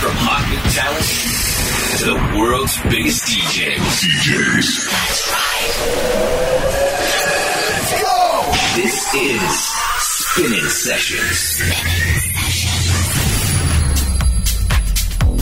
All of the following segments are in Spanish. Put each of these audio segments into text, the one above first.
From new talent to the world's biggest DJs. DJs. That's right. Let's go. This is Spinning Sessions. Spinning.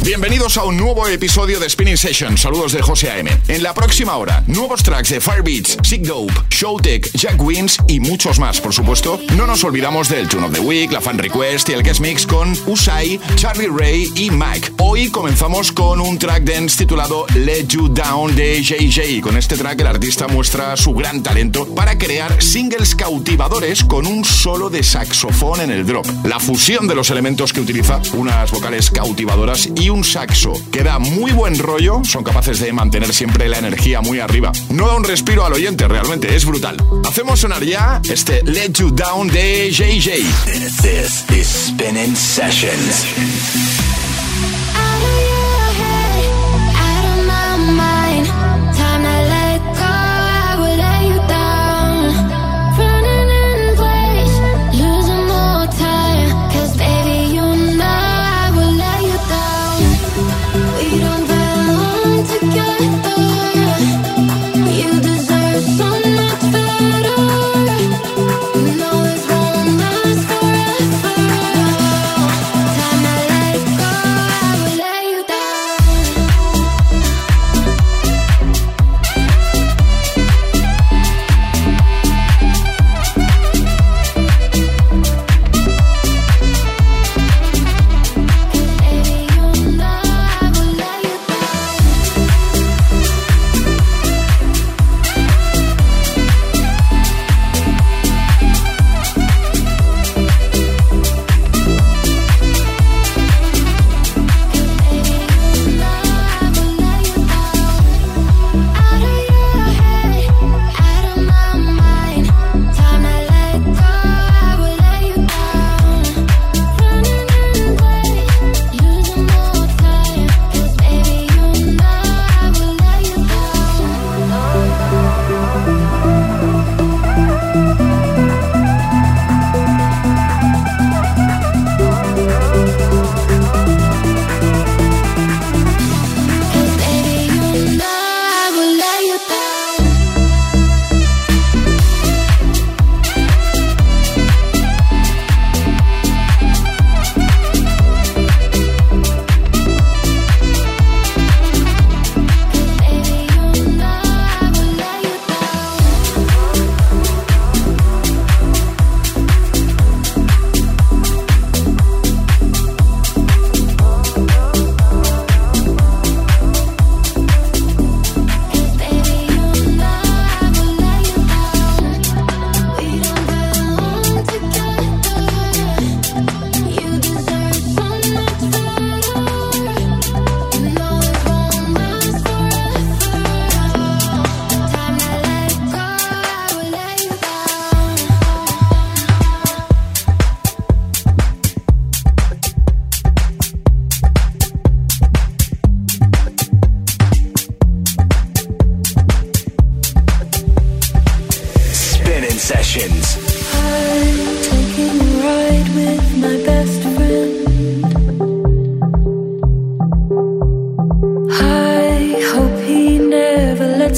Bienvenidos a un nuevo episodio de Spinning Session. Saludos de José A.M. En la próxima hora, nuevos tracks de Firebeats, Sick Dope, Showtech, Jack Wins y muchos más, por supuesto. No nos olvidamos del Tune of the Week, la Fan Request y el Guest Mix con Usai, Charlie Ray y Mike. Hoy comenzamos con un track dance titulado Let You Down de JJ. Con este track el artista muestra su gran talento para crear singles cautivadores con un solo de saxofón en el drop. La fusión de los elementos que utiliza, unas vocales cautivadoras y un saxo que da muy buen rollo, son capaces de mantener siempre la energía muy arriba. No da un respiro al oyente, realmente, es brutal. Hacemos sonar ya este Let You Down de JJ. This.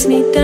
me down.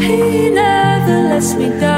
He never lets me down.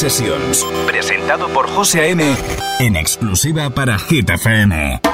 Sesiones Presentado por José A.M. En exclusiva para Hit FM.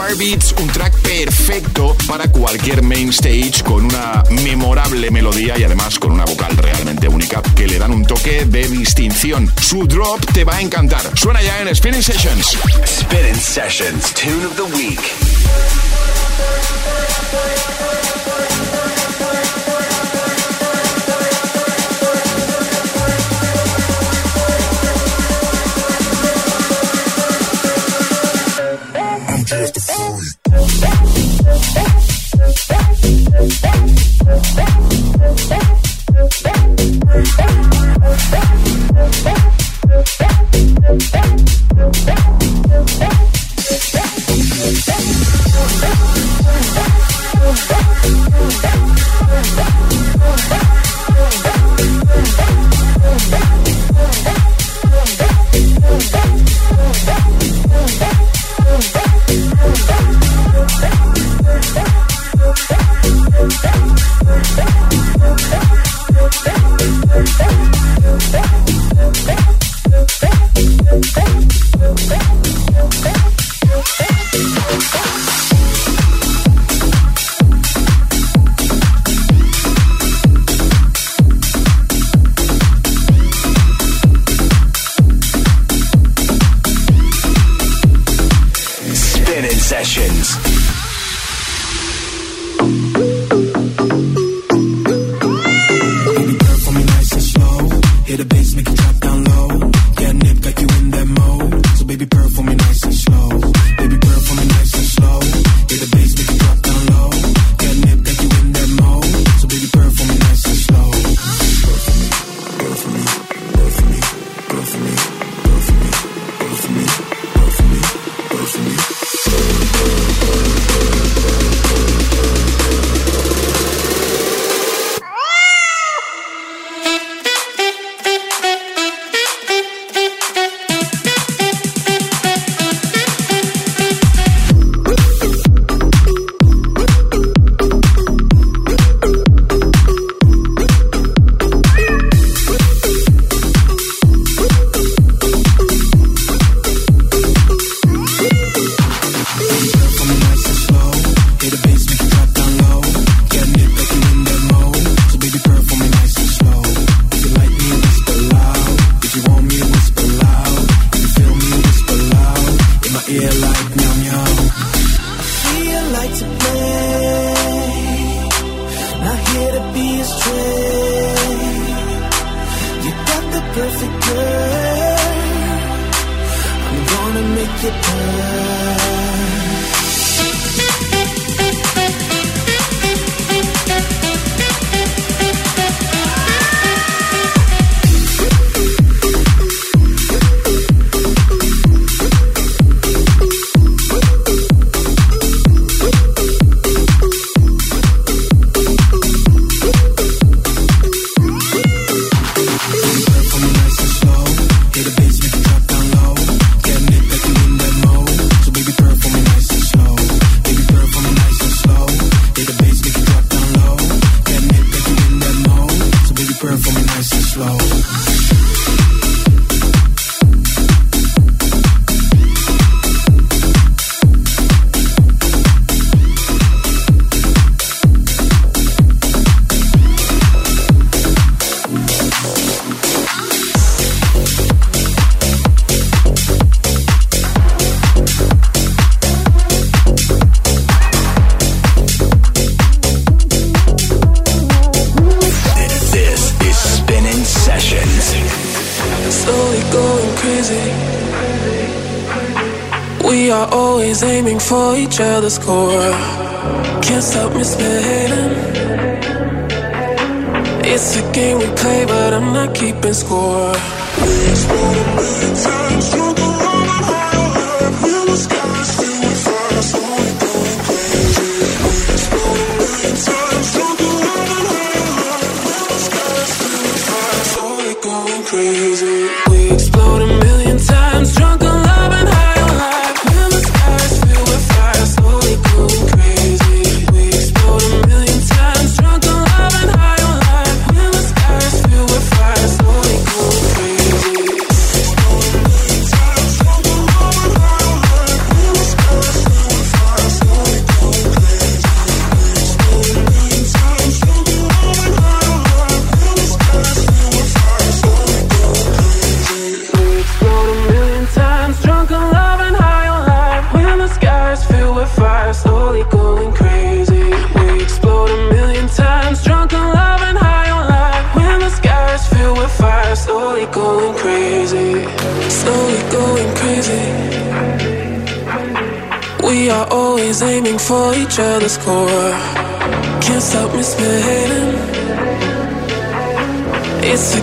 Firebeats, un track perfecto para cualquier main stage con una memorable melodía y además con una vocal realmente única que le dan un toque de distinción. Su drop te va a encantar. Suena ya en Spinning Sessions. Spinning Sessions, Tune of the Week. Each other's core. Can't stop misbehaving. It's a game we play, but I'm not keeping score.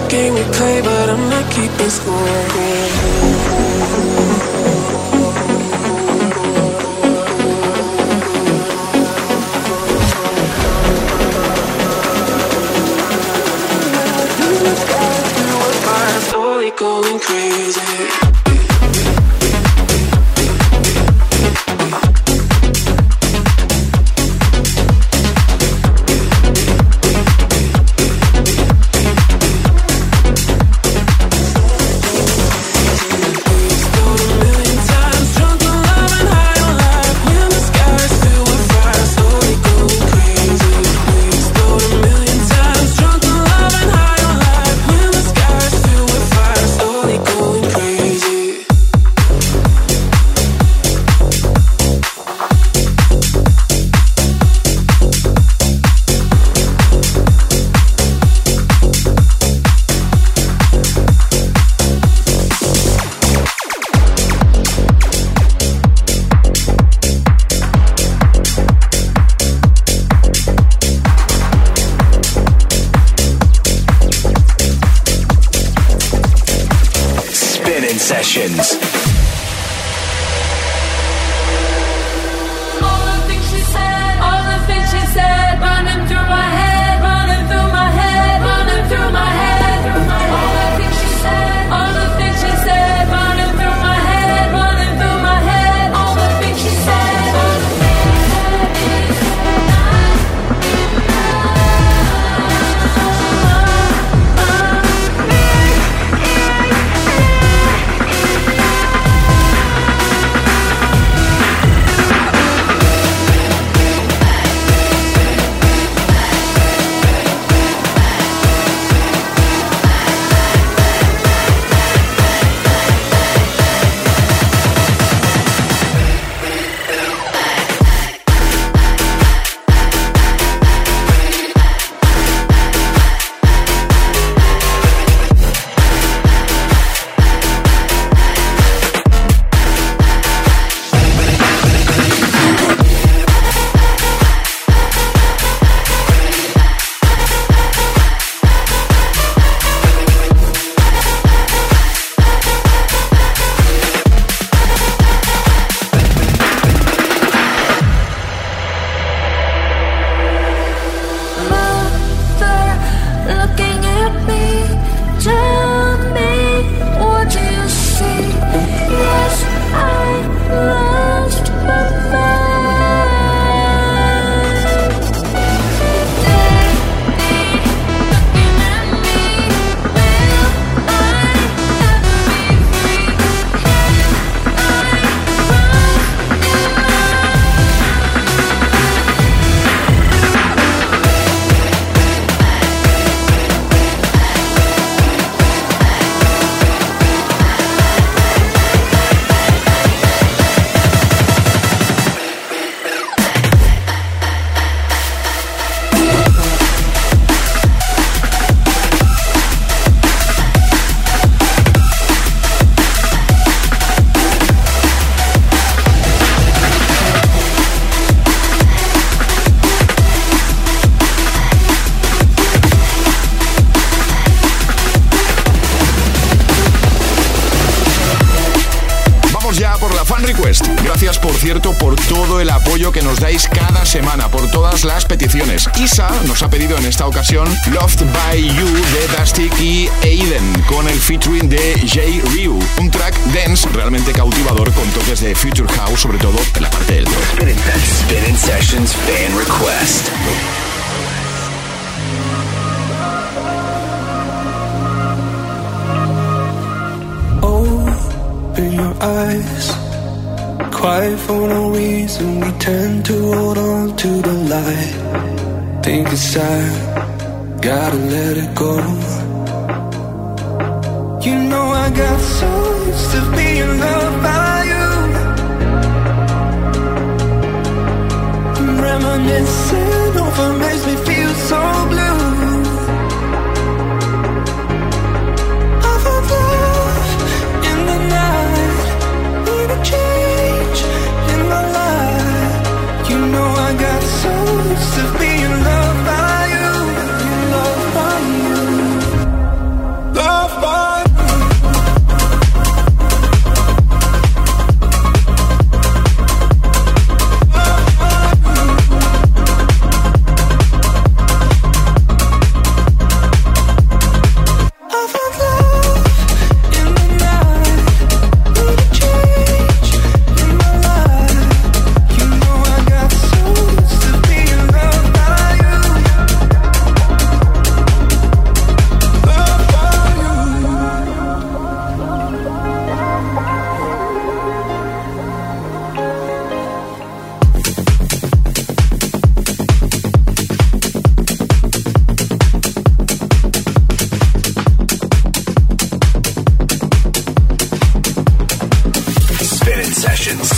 Game we play, but I'm not keeping score. Nos ha pedido en esta ocasión Loved by You de Dusty y Aiden con el featuring de Jay Ryu. Un track dense realmente cautivador con toques de Future House, sobre todo en la parte del Spinning Sessions Fan Request. Open your eyes. quiet for no reason. We tend to hold on to the light. Think it's time, gotta let it go. You know I got so used to being loved by you. Reminiscing over makes me feel so blue. sessions.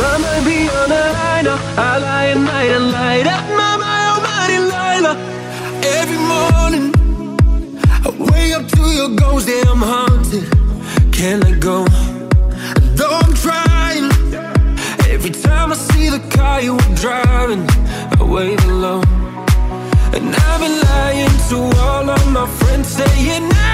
Mama, be on a liner. I lie at night and light up. Mama, oh, mighty Lila. Every morning, I wake up to your ghost. Damn, haunted. Can't let go. And though I'm trying, every time I see the car you were driving, I wave alone. And I've been lying to all of my friends, saying, I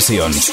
Sessions.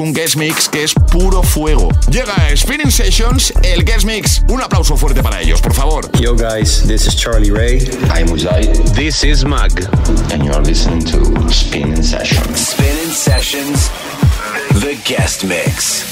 Un guest mix que es puro fuego. Llega Spinning Sessions, el guest mix. Un aplauso fuerte para ellos, por favor. Yo guys, this is Charlie Ray. I'm Yusai. This is Mag. And you're listening to Spinning Sessions. Spinning Sessions, the guest mix.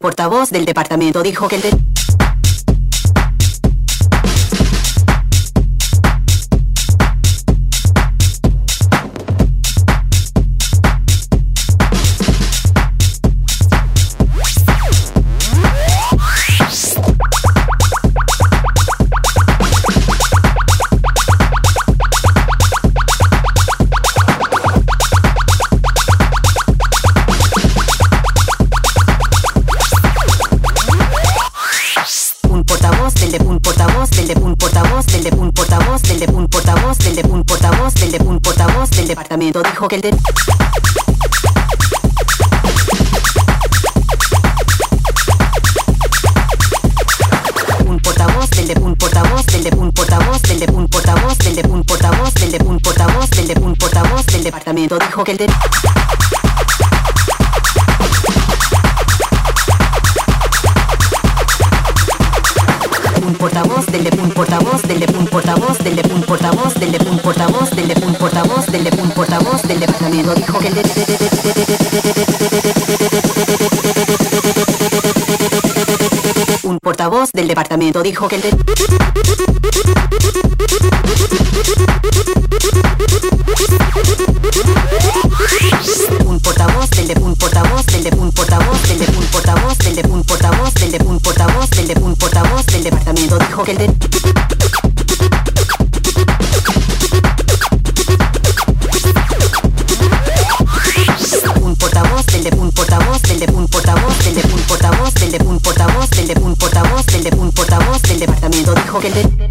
Portavoz del departamento dijo que el departamento dijo que el de un portavoz del de un portavoz del de un portavoz del de un portavoz del de un portavoz del de un portavoz del de un portavoz del departamento dijo que el de un portavoz del de un portavoz del de un portavoz del de un portavoz del de departamento dijo que un portavoz del departamento dijo que el de un portavoz del de un portavoz del de un portavoz del de un portavoz del de un portavoz del de un portavoz del de un portavoz del departamento dijo que el de portavoz del de un portavoz del de un portavoz del de un portavoz del de un portavoz del departamento dijo que el de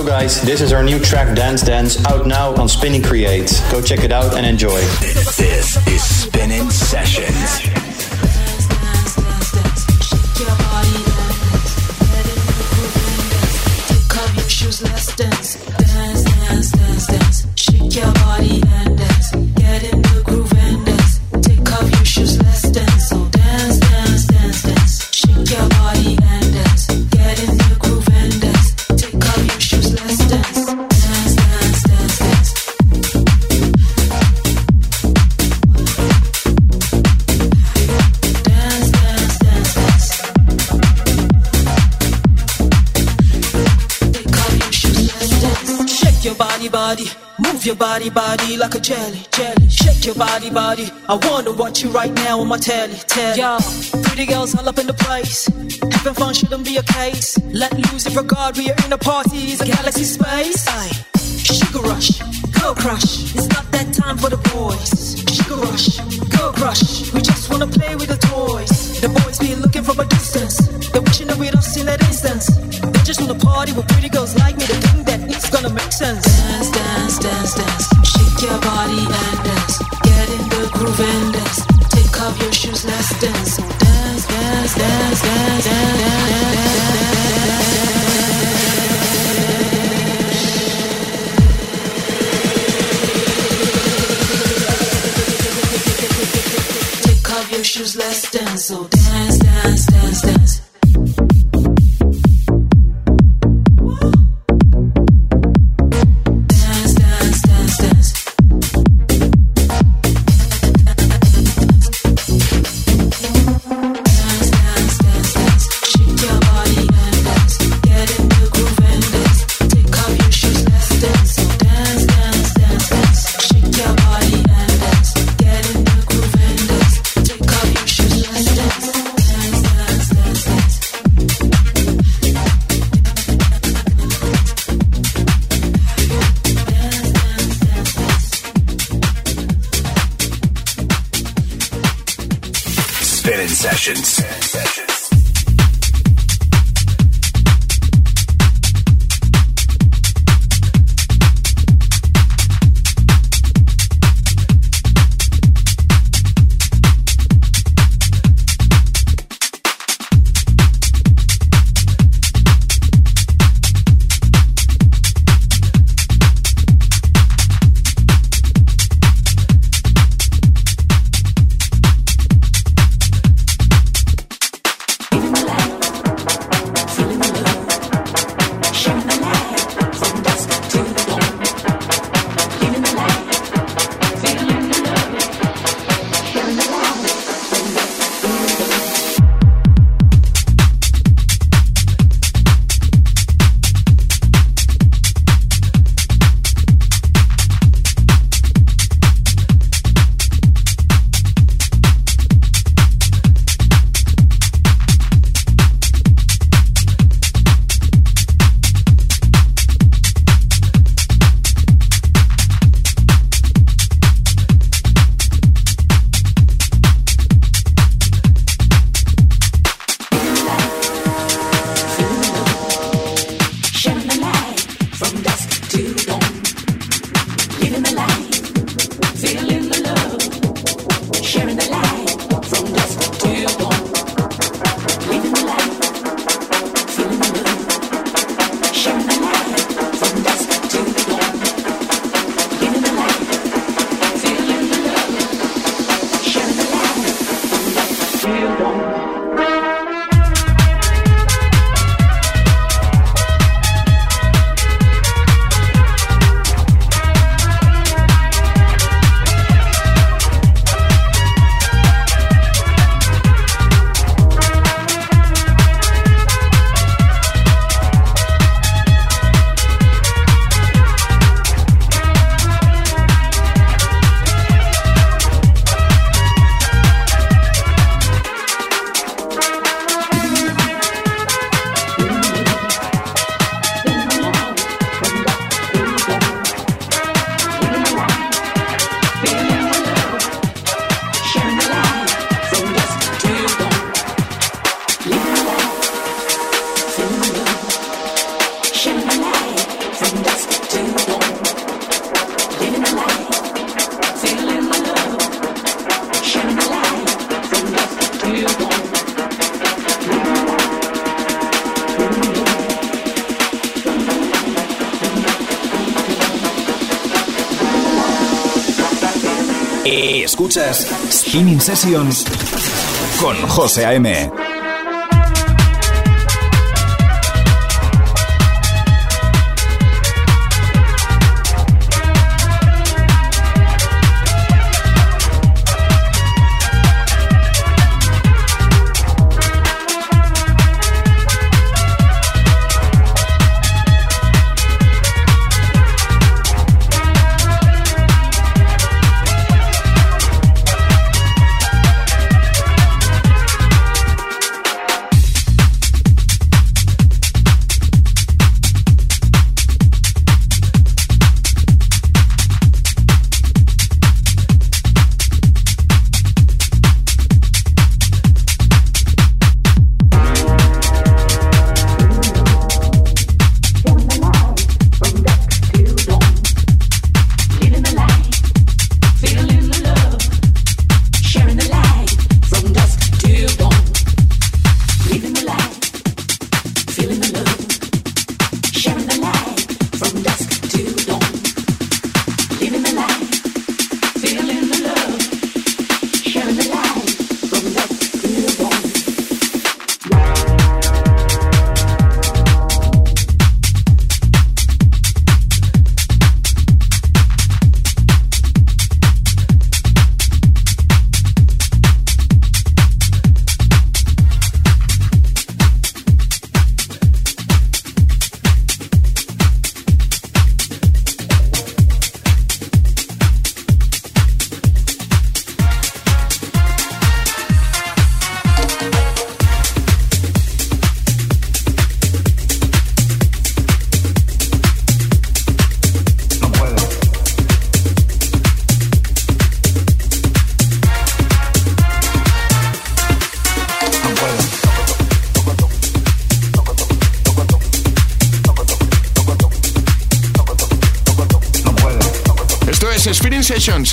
Yo guys, this is our new track Dance Dance out now on Spinning Create. Go check it out and enjoy. This is Spinning Sessions. Like a jelly, jelly. Shake your body, body. I wanna watch you right now on my telly, telly. Yo, pretty girls all up in the place. Having fun shouldn't be a case. Let loose if regard we are in a party, it's a galaxy space. Aye. Sugar rush, go crush. It's not that time for the boys. Sugar rush, go crush. We just wanna play with the toys. The boys be looking from a distance. They're wishing that we don't see that instance. They just wanna party with pretty girls like me. They it's gonna make sense. Dance, dance, dance, dance. Shake your body and dance. Get in the groove and dance. Take off your shoes, let's dance. Dance, dance, dance, dance, dance, dance, dance, dance, dance. Take off your shoes, let's dance. So dance, dance, dance, dance. Spinning Sessions con José A.M.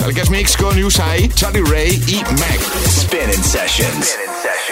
Sessions, el guest mix con Usai, Charlie Ray y Mac. Spinning Sessions. No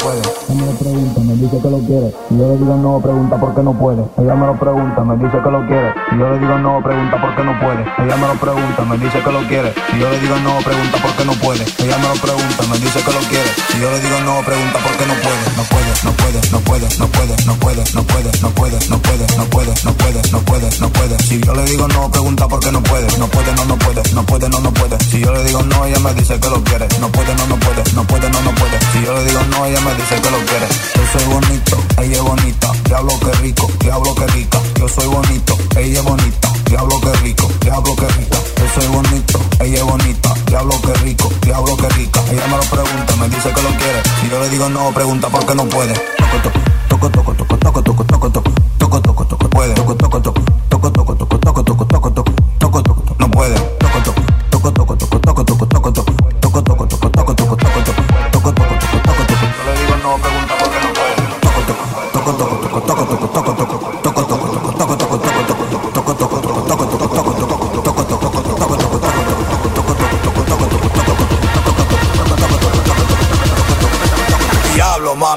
ella me lo pregunta, me dice que lo quiere. Si yo le digo no, pregunta por qué no puede. Ella me lo pregunta, me dice que lo quiere. Si yo le digo no, pregunta por qué no puede. Ella me lo pregunta, me dice que lo quiere. Si yo le digo no, pregunta por qué no puede. Ella me lo pregunta, me dice que lo quiere. Si yo le digo no, pregunta por qué no puede. No puede, no puede, no puede, no puede, no puede, no puede, no puede, no puede, no puede, no puede, no puede, no puede. Si yo le digo no, pregunta por qué no puede. No puede, no, no puede, no puede, no, no puede. Si yo le digo no, ella me dice que lo quiere. No puede, no, no puede, no puede, no, no puede. Si yo le digo no, ella me dice que lo quiere. Yo soy bonito, ella es bonita. Diablo que rico, diablo que rica. Yo soy bonito, ella es bonita. Diablo que rico, diablo que rica. Yo soy bonito, ella bonita. Diablo que rico, diablo que rica. Ella me lo pregunta, me dice que lo quiere. Si yo le digo no, pregunta por qué no puede. Toco, toco, toco, toco, toco, toco, toco, toco, toco, toco, toco, puede. Toco, toco, toco, toco, toco, toco, toco, toco, toco,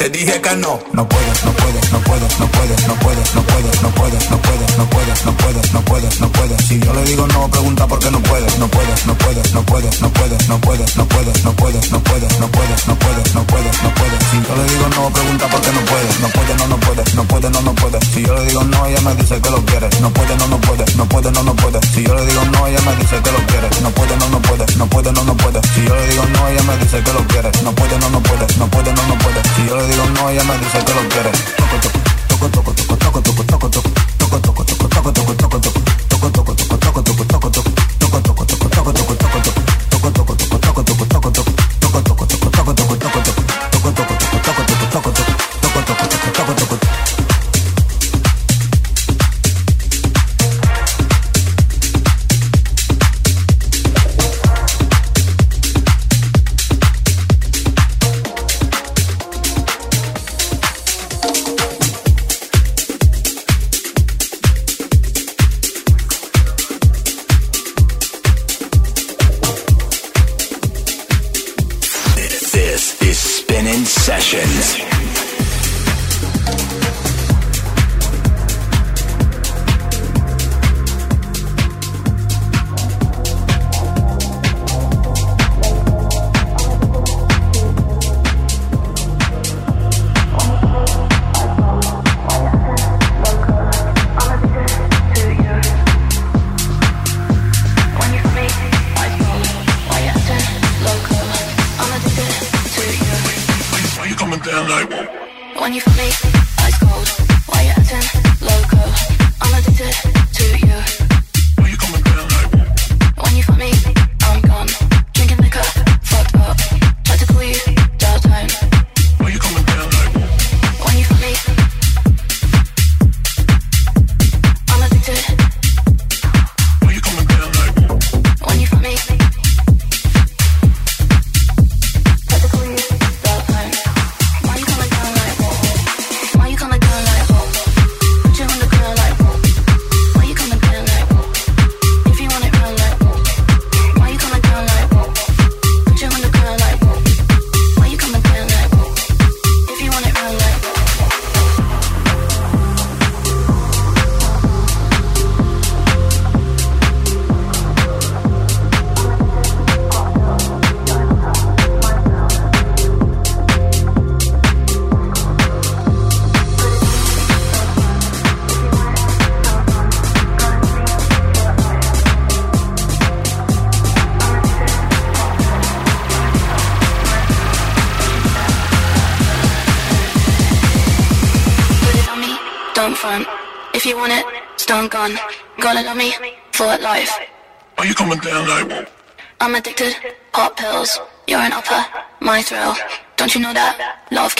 Te dije que no. No puedes, no puedes, no puedes, no puedes, no puedes, no puedes, no puedes, no puedes, no puedes, no puedes, no puedes, no puedes. Si yo le digo no, pregunta por qué no puedes. No puedes, no puedes, no puedes, no puedes, no puedes, no puedes, no puedes, no puedes, no puedes, no puedes, no puedes, no puedes. Si yo le digo no, pregunta por qué no puedes. No puede, no, no no puede, no, no puedes. Si yo le digo no, ella me dice que lo quiere. No puede, no, no puede, no puede, no, no puede. Si yo le digo no, ella me dice que lo quiere. No puede, no, no puede, no puede, no, no puede. Si yo le digo no, ella me dice que lo quiere. No puede, no, no puede, no puede, no, no puede. Si digo no, ella me dice que lo quiere. Toco, toco, toco, toco, toco, toco, toco, toco, toco,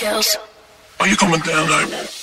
skills. Are you coming down? I won't.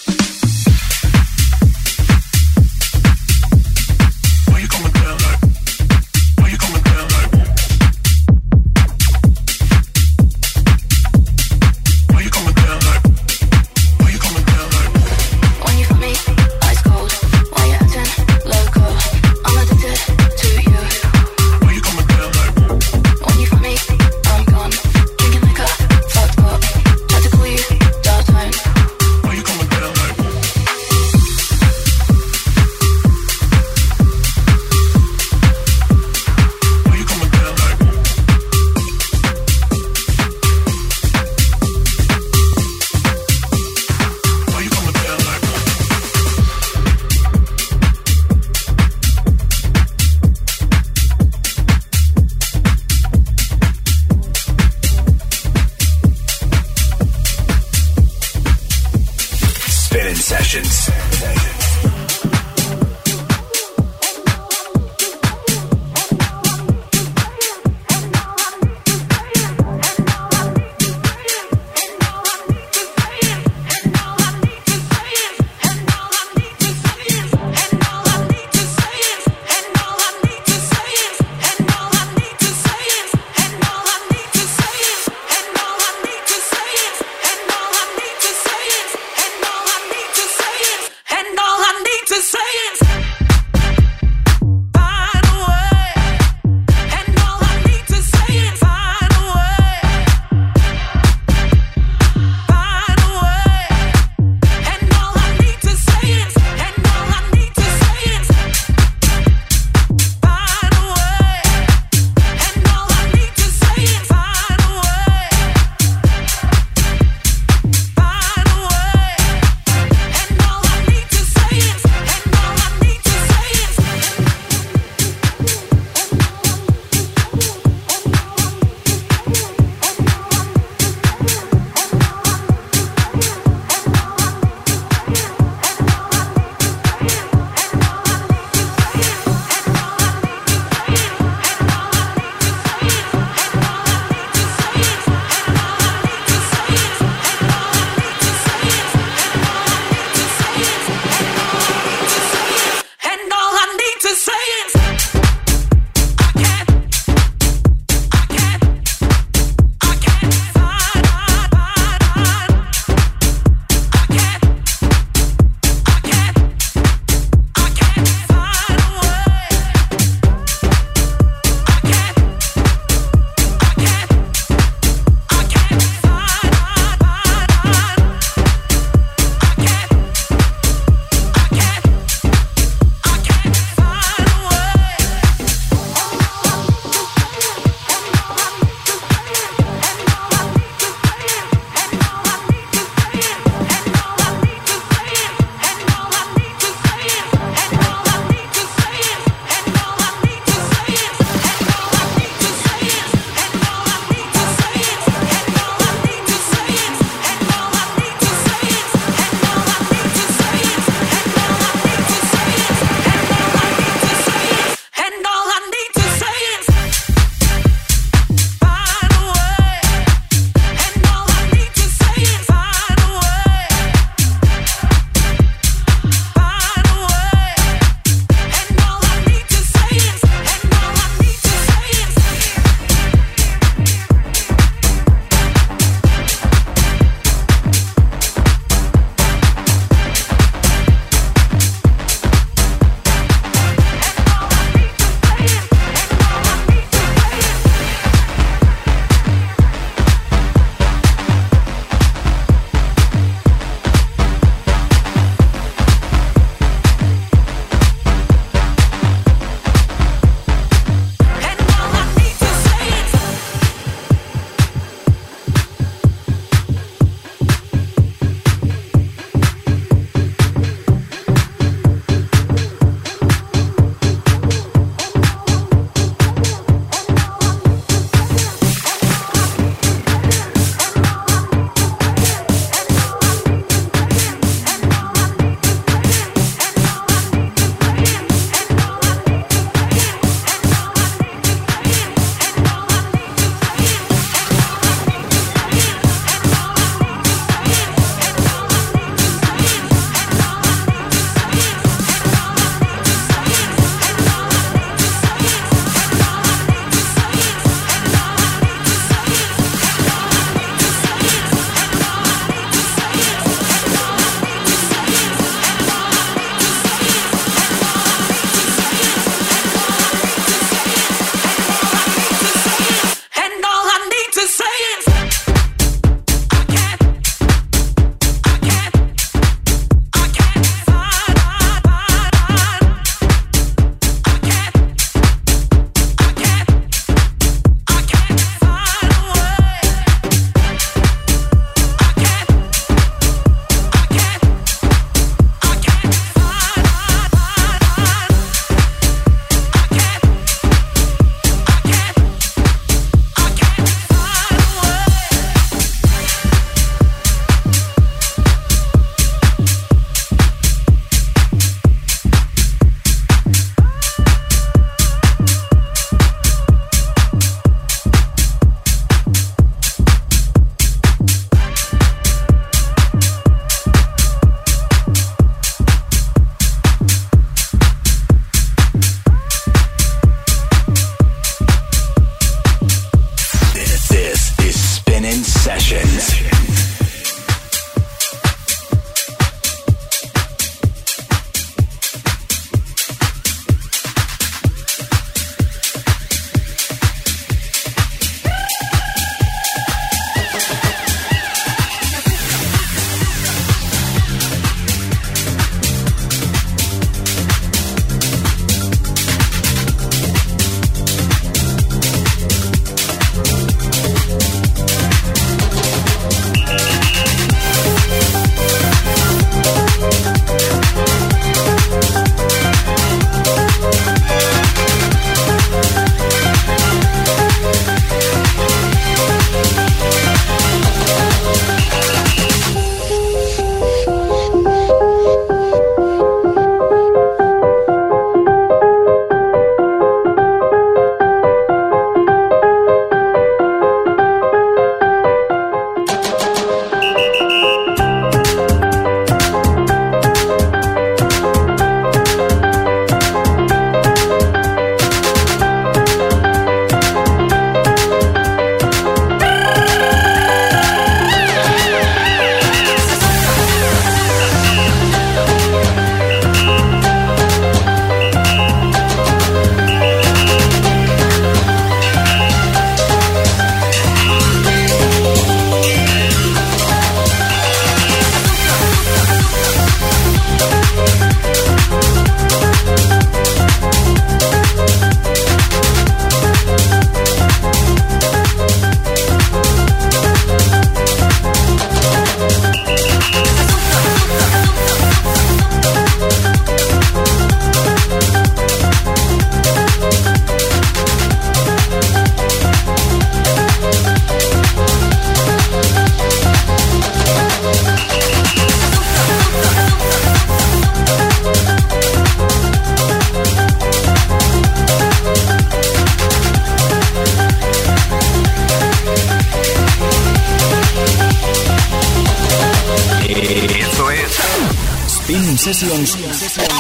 Sessions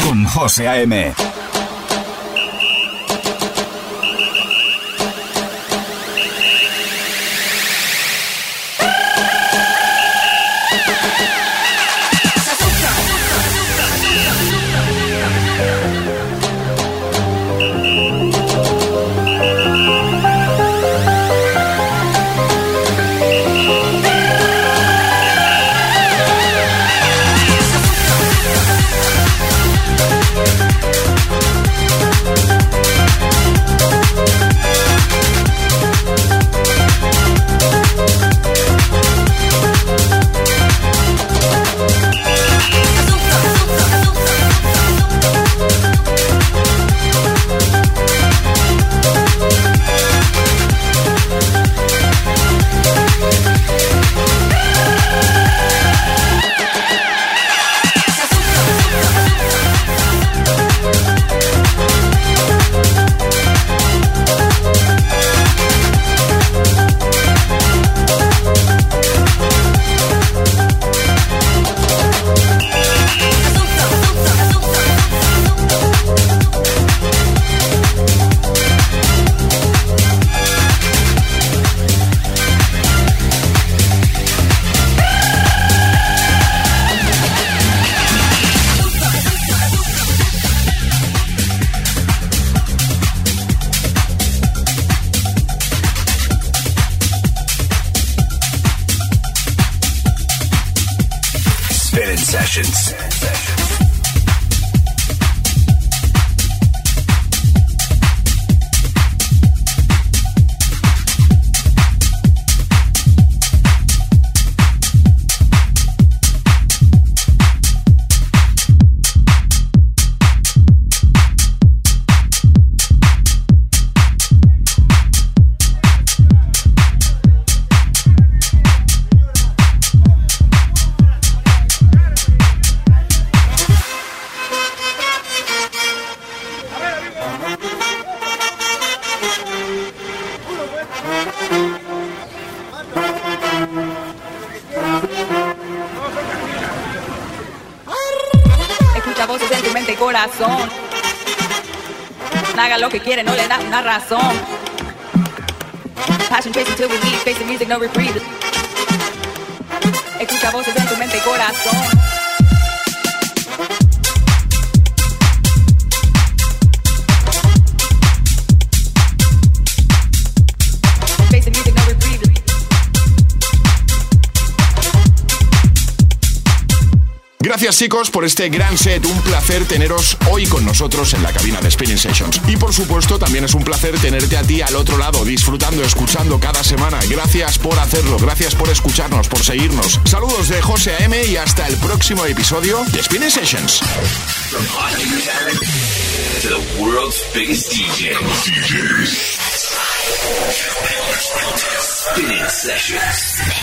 con José A.M. no Chicos por este gran set, un placer teneros hoy con nosotros en la cabina de Spinning Sessions. Y por supuesto también es un placer tenerte a ti al otro lado, disfrutando, escuchando cada semana. Gracias por hacerlo, gracias por escucharnos, por seguirnos. Saludos de José AM y hasta el próximo episodio de Spinning Sessions. Spinning Sessions.